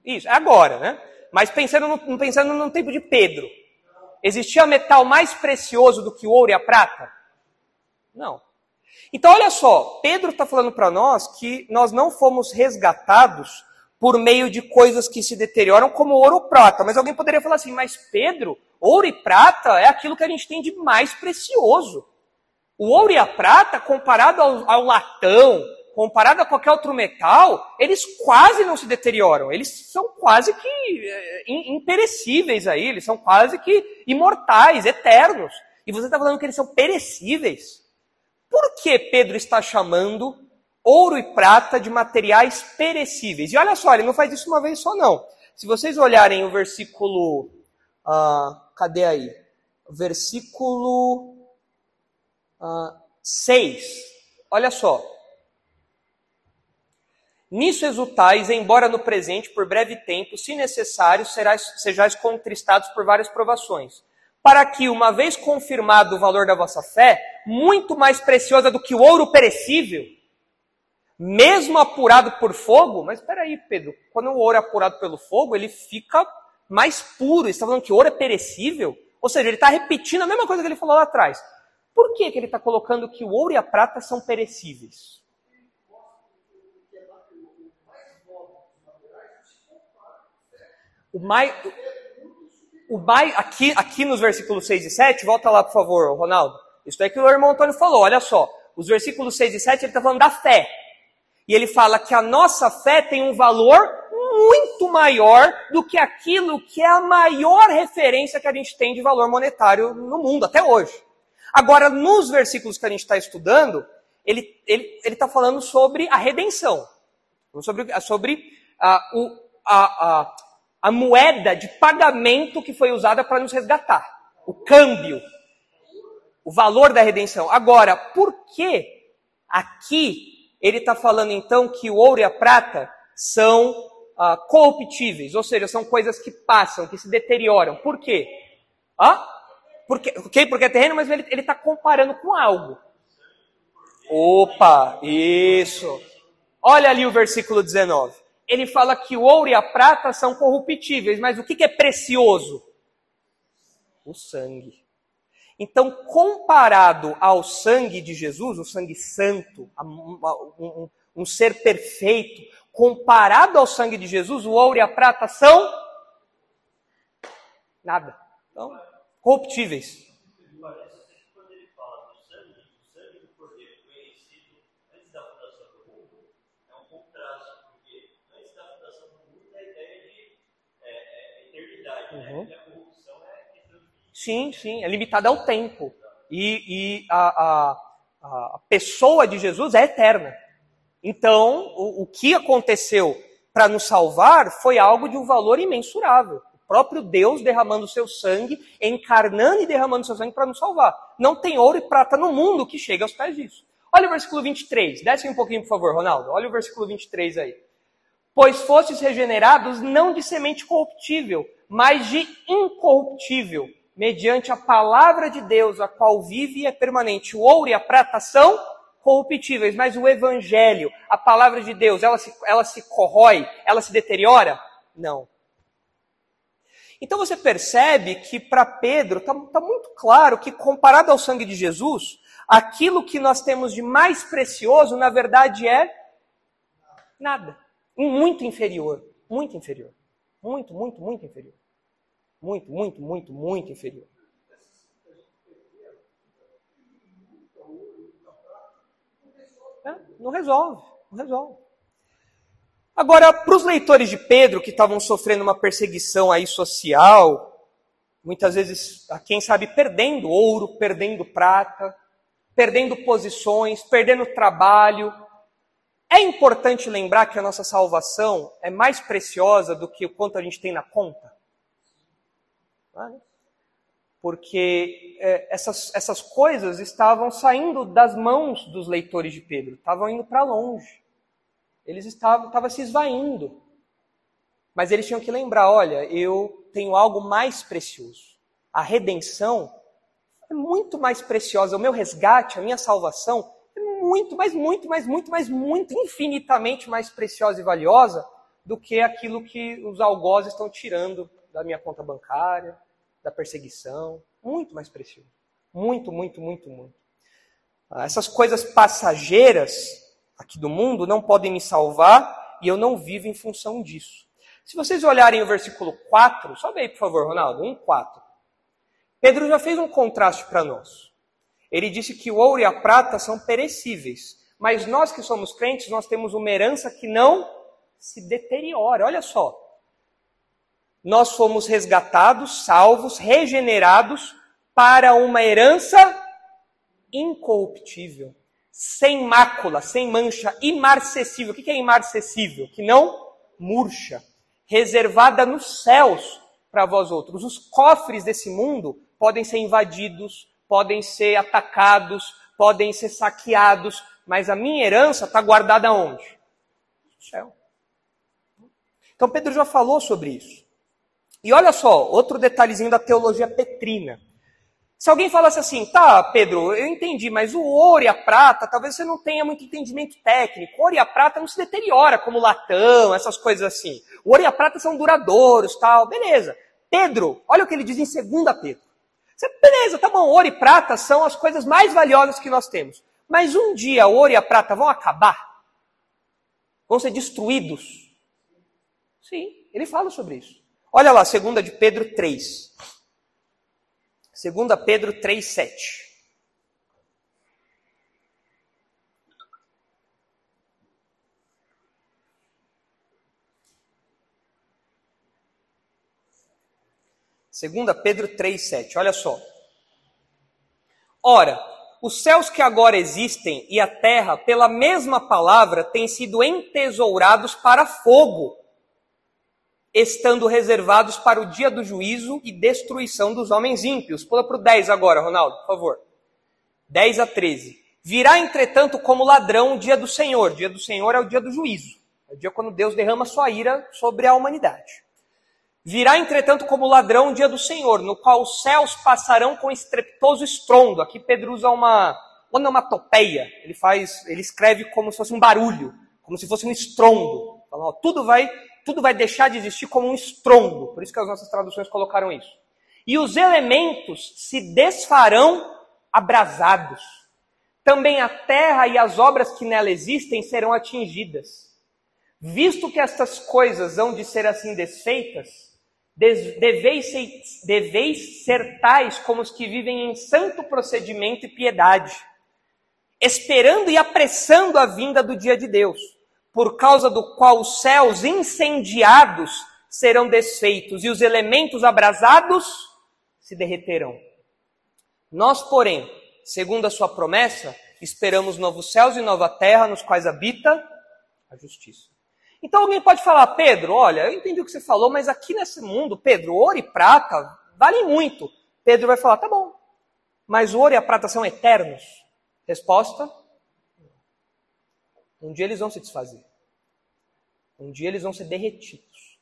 Isso, é agora, né? Mas pensando no, pensando no tempo de Pedro, existia metal mais precioso do que o ouro e a prata? Não. Então, olha só, Pedro está falando para nós que nós não fomos resgatados por meio de coisas que se deterioram, como ouro ou prata. Mas alguém poderia falar assim, mas Pedro, ouro e prata é aquilo que a gente tem de mais precioso. O ouro e a prata, comparado ao, ao latão, comparado a qualquer outro metal, eles quase não se deterioram. Eles são quase que é, imperecíveis aí, eles são quase que imortais, eternos. E você está falando que eles são perecíveis. Por que Pedro está chamando ouro e prata de materiais perecíveis? E olha só, ele não faz isso uma vez só, não. Se vocês olharem o versículo. Ah, cadê aí? Versículo ah, 6. Olha só. Nisso exultais, embora no presente, por breve tempo, se necessário, serás, sejais contristados por várias provações, para que, uma vez confirmado o valor da vossa fé, muito mais preciosa do que o ouro perecível, mesmo apurado por fogo, mas espera aí, Pedro, quando o ouro é apurado pelo fogo, ele fica mais puro. Está falando que ouro é perecível? Ou seja, ele está repetindo a mesma coisa que ele falou lá atrás. Por que, que ele está colocando que o ouro e a prata são perecíveis? O mais, o mais aqui, aqui nos versículos 6 e 7, volta lá por favor, Ronaldo. Isso é que o irmão Antônio falou, olha só. Os versículos 6 e 7 ele está falando da fé. E ele fala que a nossa fé tem um valor muito maior do que aquilo que é a maior referência que a gente tem de valor monetário no mundo, até hoje. Agora, nos versículos que a gente está estudando, ele está ele, ele tá falando sobre a redenção. Sobre, sobre a, o, a, a, a moeda de pagamento que foi usada para nos resgatar. O câmbio. O valor da redenção. Agora, por que aqui ele está falando então que o ouro e a prata são ah, corruptíveis, ou seja, são coisas que passam, que se deterioram. Por quê? Ah? Porque, okay? Porque é terreno, mas ele está comparando com algo. Opa, isso. Olha ali o versículo 19. Ele fala que o ouro e a prata são corruptíveis, mas o que, que é precioso? O sangue. Então, comparado ao sangue de Jesus, o sangue santo, um, um, um, ser perfeito, comparado ao sangue de Jesus, o ouro e a prata são nada. Então, corruptíveis. Uhum. Sim, sim, é limitada ao tempo. E, e a, a, a, pessoa de Jesus é eterna. Então, o, o que aconteceu para nos salvar foi algo de um valor imensurável. O próprio Deus derramando seu sangue, encarnando e derramando seu sangue para nos salvar. Não tem ouro e prata no mundo que chegue aos pés disso. Olha o versículo 23. Desce um pouquinho, por favor, Ronaldo. Olha o versículo 23 aí. Pois fostes regenerados não de semente corruptível, mas de incorruptível, mediante a palavra de Deus, a qual vive e é permanente. O ouro e a prata são corruptíveis, mas o evangelho, a palavra de Deus, ela se, ela se corrói, ela se deteriora? Não. Então você percebe que para Pedro está tá muito claro que, comparado ao sangue de Jesus, aquilo que nós temos de mais precioso, na verdade, é nada. Muito inferior. Muito inferior. Muito, muito, muito inferior. Muito, muito, muito, muito inferior. É, não resolve, não resolve. Agora, para os leitores de Pedro que estavam sofrendo uma perseguição aí social, muitas vezes, quem sabe, perdendo ouro, perdendo prata, perdendo posições, perdendo trabalho, é importante lembrar que a nossa salvação é mais preciosa do que o quanto a gente tem na conta? Porque é, essas, essas coisas estavam saindo das mãos dos leitores de Pedro, estavam indo para longe. Eles estavam, estavam se esvaindo. Mas eles tinham que lembrar: olha, eu tenho algo mais precioso. A redenção é muito mais preciosa. O meu resgate, a minha salvação, é muito, mas muito, mas muito, mas muito, infinitamente mais preciosa e valiosa do que aquilo que os algozes estão tirando da minha conta bancária, da perseguição. Muito mais precioso. Muito, muito, muito, muito. Ah, essas coisas passageiras aqui do mundo não podem me salvar e eu não vivo em função disso. Se vocês olharem o versículo 4, sobe aí, por favor, Ronaldo, 1, 4. Pedro já fez um contraste para nós. Ele disse que o ouro e a prata são perecíveis, mas nós que somos crentes, nós temos uma herança que não se deteriora. Olha só. Nós fomos resgatados, salvos, regenerados para uma herança incorruptível, sem mácula, sem mancha, imarcessível. O que é imarcessível? Que não murcha, reservada nos céus para vós outros. Os cofres desse mundo podem ser invadidos, podem ser atacados, podem ser saqueados, mas a minha herança está guardada onde? No céu. Então Pedro já falou sobre isso. E olha só, outro detalhezinho da teologia petrina. Se alguém falasse assim, tá, Pedro, eu entendi, mas o ouro e a prata, talvez você não tenha muito entendimento técnico. O ouro e a prata não se deteriora como latão, essas coisas assim. O ouro e a prata são duradouros, tal, beleza. Pedro, olha o que ele diz em 2 Pedro. Você, beleza, tá bom, ouro e prata são as coisas mais valiosas que nós temos. Mas um dia o ouro e a prata vão acabar? Vão ser destruídos? Sim, ele fala sobre isso. Olha lá, 2 de Pedro 3. 2 Pedro 3, 7. Segunda Pedro 3:7. Olha só. Ora, os céus que agora existem e a terra, pela mesma palavra, têm sido entesourados para fogo, estando reservados para o dia do juízo e destruição dos homens ímpios. Pula para o 10 agora, Ronaldo, por favor. 10 a 13. Virá, entretanto, como ladrão o dia do Senhor. O dia do Senhor é o dia do juízo. É o dia quando Deus derrama sua ira sobre a humanidade. Virá, entretanto, como ladrão o dia do Senhor, no qual os céus passarão com estrepitoso estrondo. Aqui Pedro usa uma onomatopeia. Ele faz, ele escreve como se fosse um barulho, como se fosse um estrondo. Tudo vai, tudo vai deixar de existir como um estrondo. Por isso que as nossas traduções colocaram isso. E os elementos se desfarão abrasados. Também a terra e as obras que nela existem serão atingidas. Visto que estas coisas hão de ser assim desfeitas, Deveis ser, deveis ser tais como os que vivem em santo procedimento e piedade, esperando e apressando a vinda do dia de Deus, por causa do qual os céus incendiados serão desfeitos e os elementos abrasados se derreterão. Nós, porém, segundo a sua promessa, esperamos novos céus e nova terra nos quais habita a justiça. Então alguém pode falar, Pedro, olha, eu entendi o que você falou, mas aqui nesse mundo, Pedro, ouro e prata valem muito. Pedro vai falar, tá bom, mas o ouro e a prata são eternos? Resposta: um dia eles vão se desfazer. Um dia eles vão ser derretidos.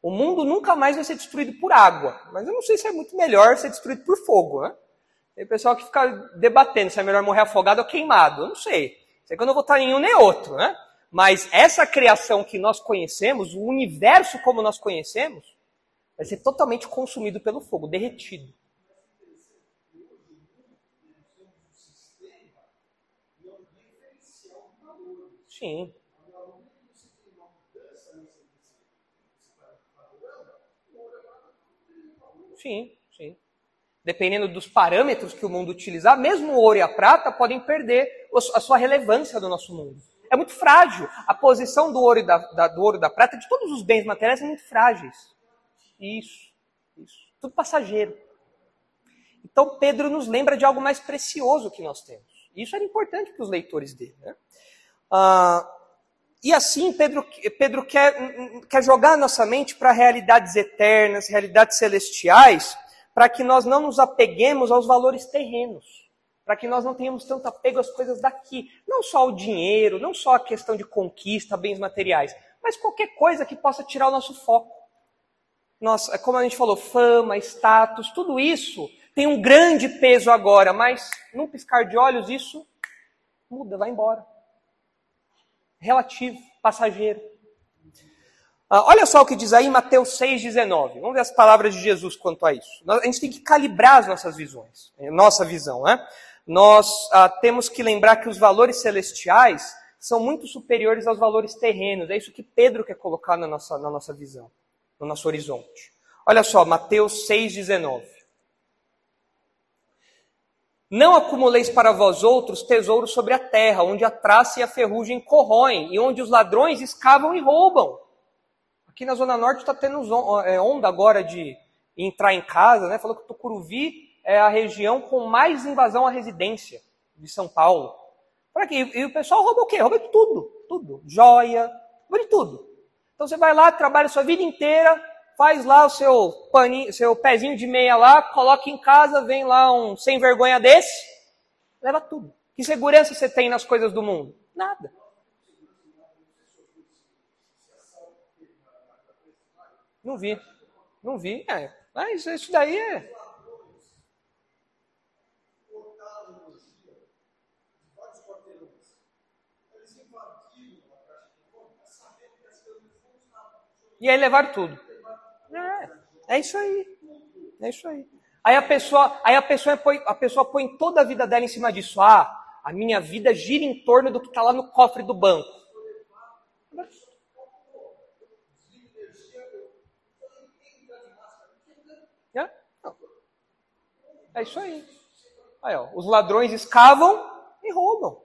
O mundo nunca mais vai ser destruído por água, mas eu não sei se é muito melhor ser destruído por fogo, né? Tem pessoal que fica debatendo se é melhor morrer afogado ou queimado. Eu não sei. Sei que eu não vou estar em um nem outro, né? Mas essa criação que nós conhecemos, o universo como nós conhecemos, vai ser totalmente consumido pelo fogo, derretido. Sim. Sim, sim. Dependendo dos parâmetros que o mundo utilizar, mesmo o ouro e a prata podem perder a sua relevância no nosso mundo é muito frágil. A posição do ouro e da, da, do ouro e da prata, de todos os bens materiais, são muito frágeis. Isso, isso. Tudo passageiro. Então Pedro nos lembra de algo mais precioso que nós temos. Isso era importante para os leitores dele. Né? Ah, e assim Pedro, Pedro quer, quer jogar nossa mente para realidades eternas, realidades celestiais, para que nós não nos apeguemos aos valores terrenos, para que nós não tenhamos tanto apego às coisas daqui, não só ao dinheiro, não só a questão de conquista, bens materiais, mas qualquer coisa que possa tirar o nosso foco. Nossa, como a gente falou, fama, status, tudo isso tem um grande peso agora, mas num piscar de olhos isso muda, vai embora. Relativo, passageiro. Ah, olha só o que diz aí Mateus 6,19. Vamos ver as palavras de Jesus quanto a isso. A gente tem que calibrar as nossas visões, nossa visão, né? Nós ah, temos que lembrar que os valores celestiais são muito superiores aos valores terrenos. É isso que Pedro quer colocar na nossa, na nossa visão, no nosso horizonte. Olha só, Mateus 6,19. Não acumuleis para vós outros tesouros sobre a terra, onde a traça e a ferrugem corroem, e onde os ladrões escavam e roubam. Aqui na Zona Norte está tendo é, onda agora de entrar em casa, né? Falou que Tucuruvi é a região com mais invasão à residência de São Paulo. Para quê? E o pessoal rouba o quê? Rouba de tudo, tudo. Joia, rouba de tudo. Então você vai lá, trabalha a sua vida inteira, faz lá o seu paninho, seu pezinho de meia lá, coloca em casa, vem lá um sem vergonha desse, leva tudo. Que segurança você tem nas coisas do mundo? Nada. Não vi. Não vi. É. Mas isso daí é. E aí levaram tudo. É, é isso aí. É isso aí. Aí a pessoa, aí a pessoa põe, a pessoa põe toda a vida dela em cima disso. Ah, a minha vida gira em torno do que está lá no cofre do banco. É isso aí. aí ó, os ladrões escavam e roubam.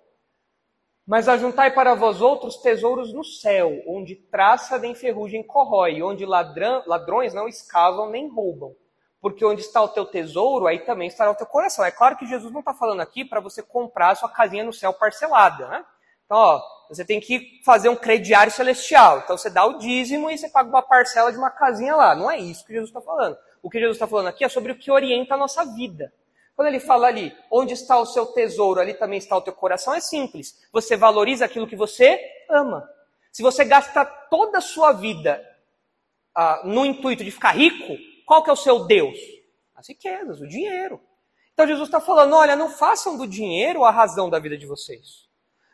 Mas ajuntai para vós outros tesouros no céu, onde traça nem ferrugem corrói, onde ladrão, ladrões não escavam nem roubam. Porque onde está o teu tesouro, aí também estará o teu coração. É claro que Jesus não está falando aqui para você comprar a sua casinha no céu parcelada. Né? Então, ó, você tem que fazer um crediário celestial. Então, você dá o dízimo e você paga uma parcela de uma casinha lá. Não é isso que Jesus está falando. O que Jesus está falando aqui é sobre o que orienta a nossa vida. Quando ele fala ali, onde está o seu tesouro, ali também está o teu coração, é simples. Você valoriza aquilo que você ama. Se você gasta toda a sua vida ah, no intuito de ficar rico, qual que é o seu Deus? As riquezas, o dinheiro. Então Jesus está falando, olha, não façam do dinheiro a razão da vida de vocês.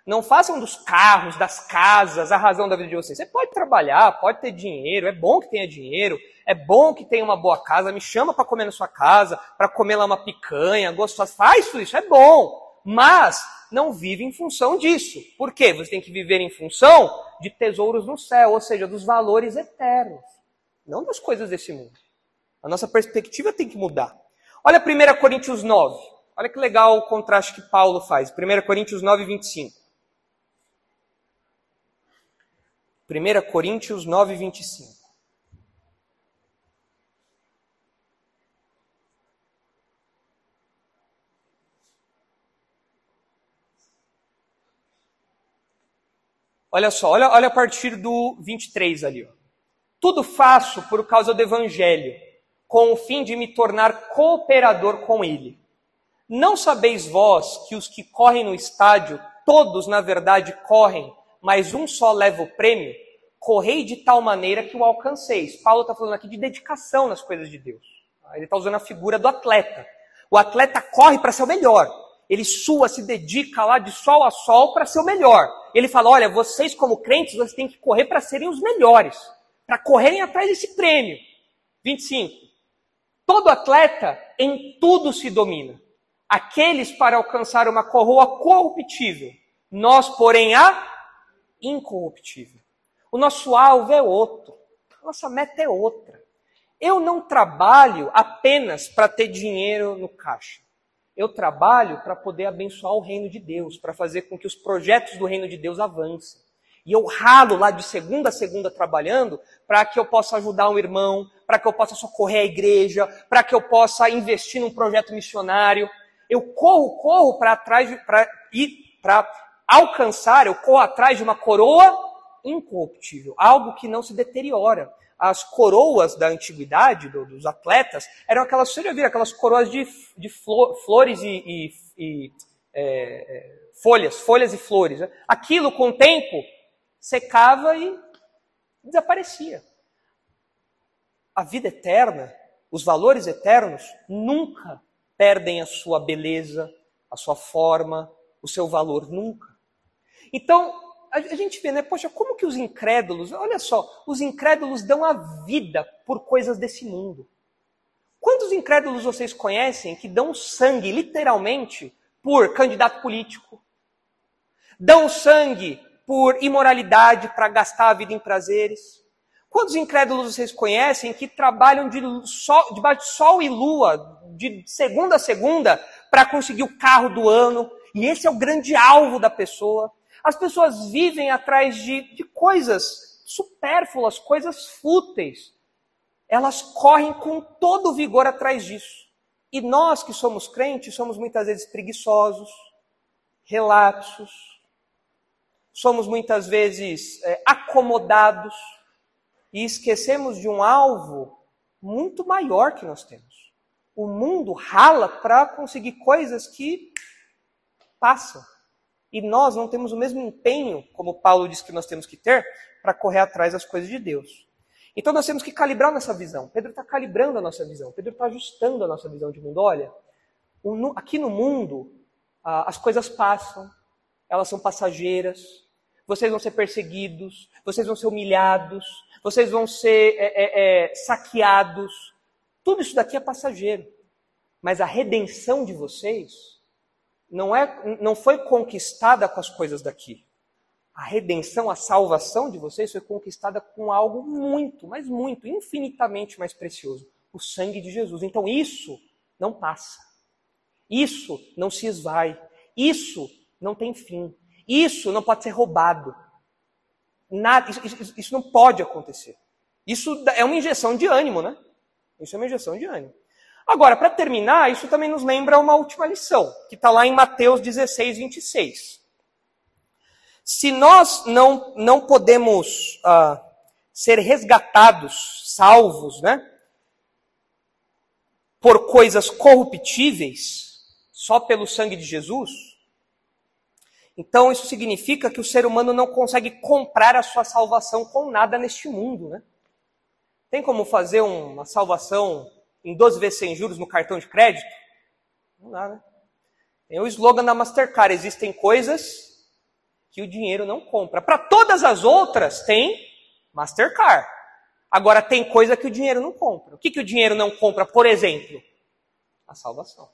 Não façam dos carros, das casas, a razão da vida de vocês. Você pode trabalhar, pode ter dinheiro, é bom que tenha dinheiro, é bom que tenha uma boa casa, me chama para comer na sua casa, para comer lá uma picanha, gostosa, faz tudo isso, é bom. Mas não vive em função disso. Por quê? Você tem que viver em função de tesouros no céu, ou seja, dos valores eternos, não das coisas desse mundo. A nossa perspectiva tem que mudar. Olha 1 Coríntios 9. Olha que legal o contraste que Paulo faz. 1 Coríntios 9, 25. 1 Coríntios 9, 25. Olha só, olha, olha a partir do 23 ali. Ó. Tudo faço por causa do Evangelho, com o fim de me tornar cooperador com ele. Não sabeis vós que os que correm no estádio, todos na verdade correm, mas um só leva o prêmio? Correi de tal maneira que o alcanceis. Paulo está falando aqui de dedicação nas coisas de Deus. Ele está usando a figura do atleta. O atleta corre para ser o melhor. Ele sua, se dedica lá de sol a sol para ser o melhor. Ele fala: olha, vocês como crentes, vocês têm que correr para serem os melhores, para correrem atrás desse prêmio. 25. Todo atleta em tudo se domina. Aqueles para alcançar uma coroa corruptível, nós, porém, a incorruptível. O nosso alvo é outro, a nossa meta é outra. Eu não trabalho apenas para ter dinheiro no caixa. Eu trabalho para poder abençoar o reino de Deus, para fazer com que os projetos do reino de Deus avancem. E eu ralo lá de segunda a segunda trabalhando para que eu possa ajudar um irmão, para que eu possa socorrer a igreja, para que eu possa investir num projeto missionário. Eu corro, corro para trás, para ir, para alcançar, eu corro atrás de uma coroa incorruptível, algo que não se deteriora. as coroas da antiguidade, do, dos atletas, eram aquelas, você já viu, aquelas coroas de, de flor, flores e, e, e é, é, folhas, folhas e flores. Né? Aquilo, com o tempo, secava e desaparecia. A vida eterna, os valores eternos, nunca perdem a sua beleza, a sua forma, o seu valor, nunca. Então, a, gente vê, né? Poxa, como que os incrédulos, olha só, os incrédulos dão a vida por coisas desse mundo. Quantos incrédulos vocês conhecem que dão sangue, literalmente, por candidato político? Dão sangue por imoralidade para gastar a vida em prazeres? Quantos incrédulos vocês conhecem que trabalham de sol, debaixo de sol e lua, de segunda a segunda, para conseguir o carro do ano? E esse é o grande alvo da pessoa. As pessoas vivem atrás de, de coisas supérfluas, coisas fúteis. Elas correm com todo o vigor atrás disso. E nós que somos crentes somos muitas vezes preguiçosos, relapsos, somos muitas vezes é, acomodados e esquecemos de um alvo muito maior que nós temos. O mundo rala para conseguir coisas que passam. E nós não temos o mesmo empenho, como Paulo diz que nós temos que ter, para correr atrás das coisas de Deus. Então nós temos que calibrar nossa visão. Pedro está calibrando a nossa visão. Pedro está ajustando a nossa visão de mundo. Olha, aqui no mundo, as coisas passam, elas são passageiras, vocês vão ser perseguidos, vocês vão ser humilhados, vocês vão ser é, é, é, saqueados. Tudo isso daqui é passageiro. Mas a redenção de vocês não, é, não foi conquistada com as coisas daqui. A redenção, a salvação de vocês foi conquistada com algo muito, mas muito, infinitamente mais precioso: o sangue de Jesus. Então isso não passa. Isso não se esvai. Isso não tem fim. Isso não pode ser roubado. Nada, isso, isso não pode acontecer. Isso é uma injeção de ânimo, né? Isso é uma injeção de ânimo. Agora, para terminar, isso também nos lembra uma última lição, que está lá em Mateus 16, 26. Se nós não, não podemos uh, ser resgatados, salvos, né, por coisas corruptíveis, só pelo sangue de Jesus, então isso significa que o ser humano não consegue comprar a sua salvação com nada neste mundo, né? Tem como fazer uma salvação em 12 vezes sem juros no cartão de crédito? Não dá, né? Tem o slogan da Mastercard: existem coisas que o dinheiro não compra. Para todas as outras, tem Mastercard. Agora, tem coisa que o dinheiro não compra. O que, que o dinheiro não compra, por exemplo? A salvação.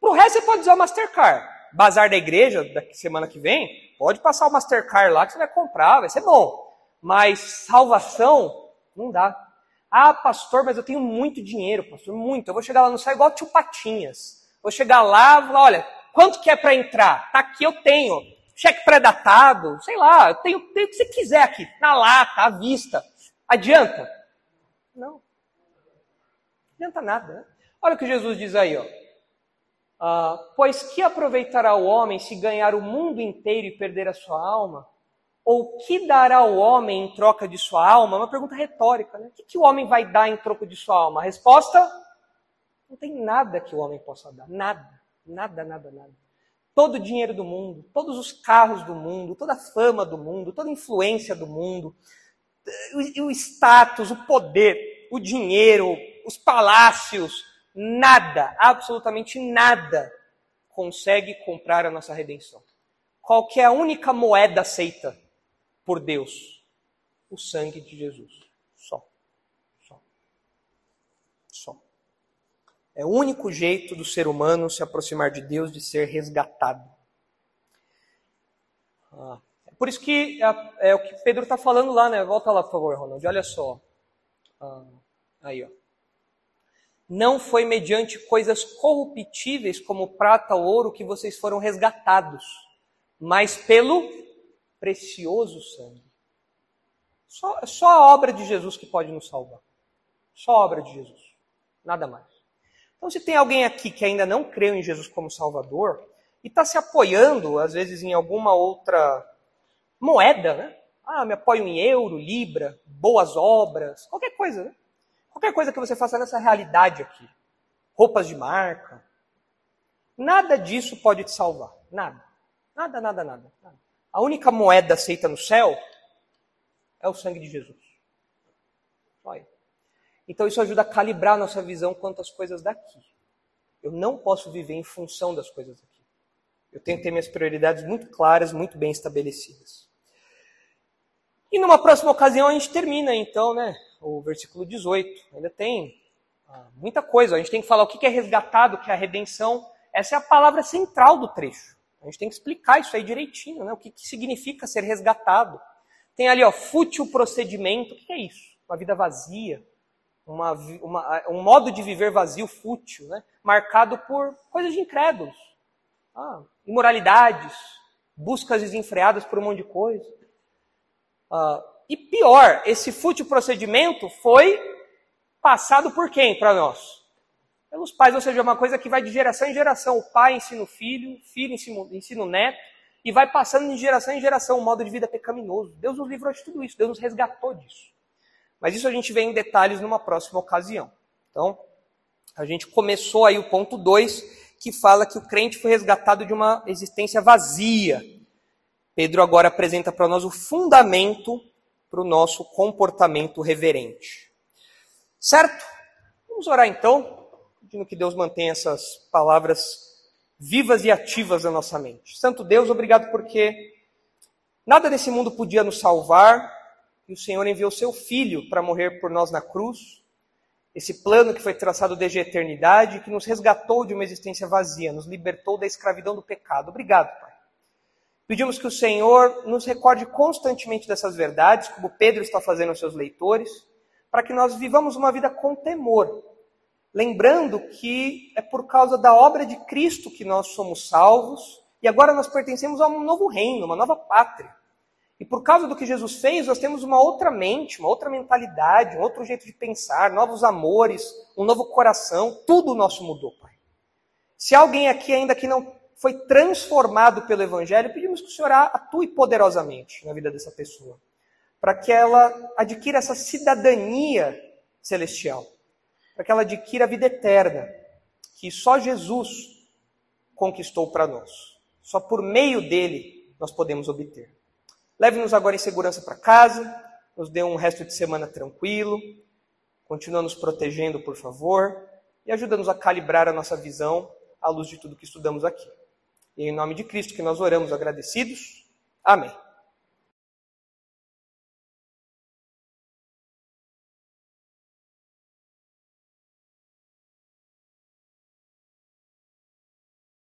Para o resto, você pode usar o Mastercard. Bazar da igreja, da semana que vem, pode passar o Mastercard lá que você vai comprar, vai ser bom. Mas salvação, não dá. Ah, pastor, mas eu tenho muito dinheiro, pastor, muito. Eu vou chegar lá no céu igual tio Patinhas. Vou chegar lá e falar, olha, quanto que é para entrar? Tá aqui, eu tenho. Cheque pré-datado, sei lá, eu tenho, tenho o que você quiser aqui, na lata, à vista. Adianta? Não. Não adianta nada, né? Olha o que Jesus diz aí, ó. Ah, pois que aproveitará o homem se ganhar o mundo inteiro e perder a sua alma? Ou que dará o homem em troca de sua alma? É uma pergunta retórica, né? O que, que o homem vai dar em troca de sua alma? A resposta: não tem nada que o homem possa dar. Nada, nada, nada, nada. Todo o dinheiro do mundo, todos os carros do mundo, toda a fama do mundo, toda a influência do mundo, o, o status, o poder, o dinheiro, os palácios, nada, absolutamente nada consegue comprar a nossa redenção. Qual a única moeda aceita por Deus? O sangue de Jesus. Só. Só. Só. É o único jeito do ser humano se aproximar de Deus, de ser resgatado. Ah, é por isso que é, é o que Pedro está falando lá, né? Volta lá, por favor, Ronald. Olha só. Ah, aí, ó. Não foi mediante coisas corruptíveis como prata ou ouro que vocês foram resgatados, mas pelo precioso sangue. Só, só a obra de Jesus que pode nos salvar. Só a obra de Jesus. Nada mais. Então, se tem alguém aqui que ainda não creu em Jesus como Salvador e está se apoiando, às vezes, em alguma outra moeda, né? Ah, me apoio em euro, libra, boas obras, qualquer coisa, né? Qualquer coisa que você faça nessa realidade aqui. Roupas de marca. Nada disso pode te salvar. Nada. Nada, nada, nada. nada. A única moeda aceita no céu é o sangue de Jesus. Olha. Então isso ajuda a calibrar nossa visão quanto às coisas daqui. Eu não posso viver em função das coisas aqui. Eu tenho que ter minhas prioridades muito claras, muito bem estabelecidas. E numa próxima ocasião a gente termina, então, né, o versículo 18. Ainda tem ah, muita coisa. A gente tem que falar o que é resgatado, o que é a redenção. Essa é a palavra central do trecho. A gente tem que explicar isso aí direitinho, né? O que, que significa ser resgatado. Tem ali, ó, fútil procedimento. O que é isso? Uma vida vazia, uma, uma, um modo de viver vazio, fútil, né? marcado por coisas de incrédulos. Ah, imoralidades, buscas desenfreadas por um monte de coisa. Ah, e pior, esse fútil procedimento foi passado por quem para nós? Pelos pais, ou seja, é uma coisa que vai de geração em geração. O pai ensina o filho, o filho ensina, o neto, e vai passando de geração em geração um modo de vida pecaminoso. Deus nos livrou de tudo isso, Deus nos resgatou disso. Mas isso a gente vê em detalhes numa próxima ocasião. Então, a gente começou aí o ponto 2, que fala que o crente foi resgatado de uma existência vazia. Pedro agora apresenta para nós o fundamento para o nosso comportamento reverente. Certo? Vamos orar então, pedindo que Deus mantenha essas palavras vivas e ativas na nossa mente. Santo Deus, obrigado porque nada nesse mundo podia nos salvar, e o Senhor enviou seu Filho para morrer por nós na cruz. Esse plano que foi traçado desde a eternidade, que nos resgatou de uma existência vazia, nos libertou da escravidão do pecado. Obrigado, Pai. Pedimos que o Senhor nos recorde constantemente dessas verdades, como Pedro está fazendo aos seus leitores, para que nós vivamos uma vida com temor, lembrando que é por causa da obra de Cristo que nós somos salvos e agora nós pertencemos a um novo reino, uma nova pátria. E por causa do que Jesus fez, nós temos uma outra mente, uma outra mentalidade, um outro jeito de pensar, novos amores, um novo coração, tudo o nosso mudou, Pai. Se alguém aqui ainda que não foi transformado pelo Evangelho, pedimos que o Senhor atue poderosamente na vida dessa pessoa, para que ela adquira essa cidadania celestial, para que ela adquira a vida eterna, que só Jesus conquistou para nós. Só por meio dele nós podemos obter. Leve-nos agora em segurança para casa, nos dê um resto de semana tranquilo, continua nos protegendo, por favor, e ajuda-nos a calibrar a nossa visão à luz de tudo que estudamos aqui. E em nome de Cristo que nós oramos agradecidos. Amém.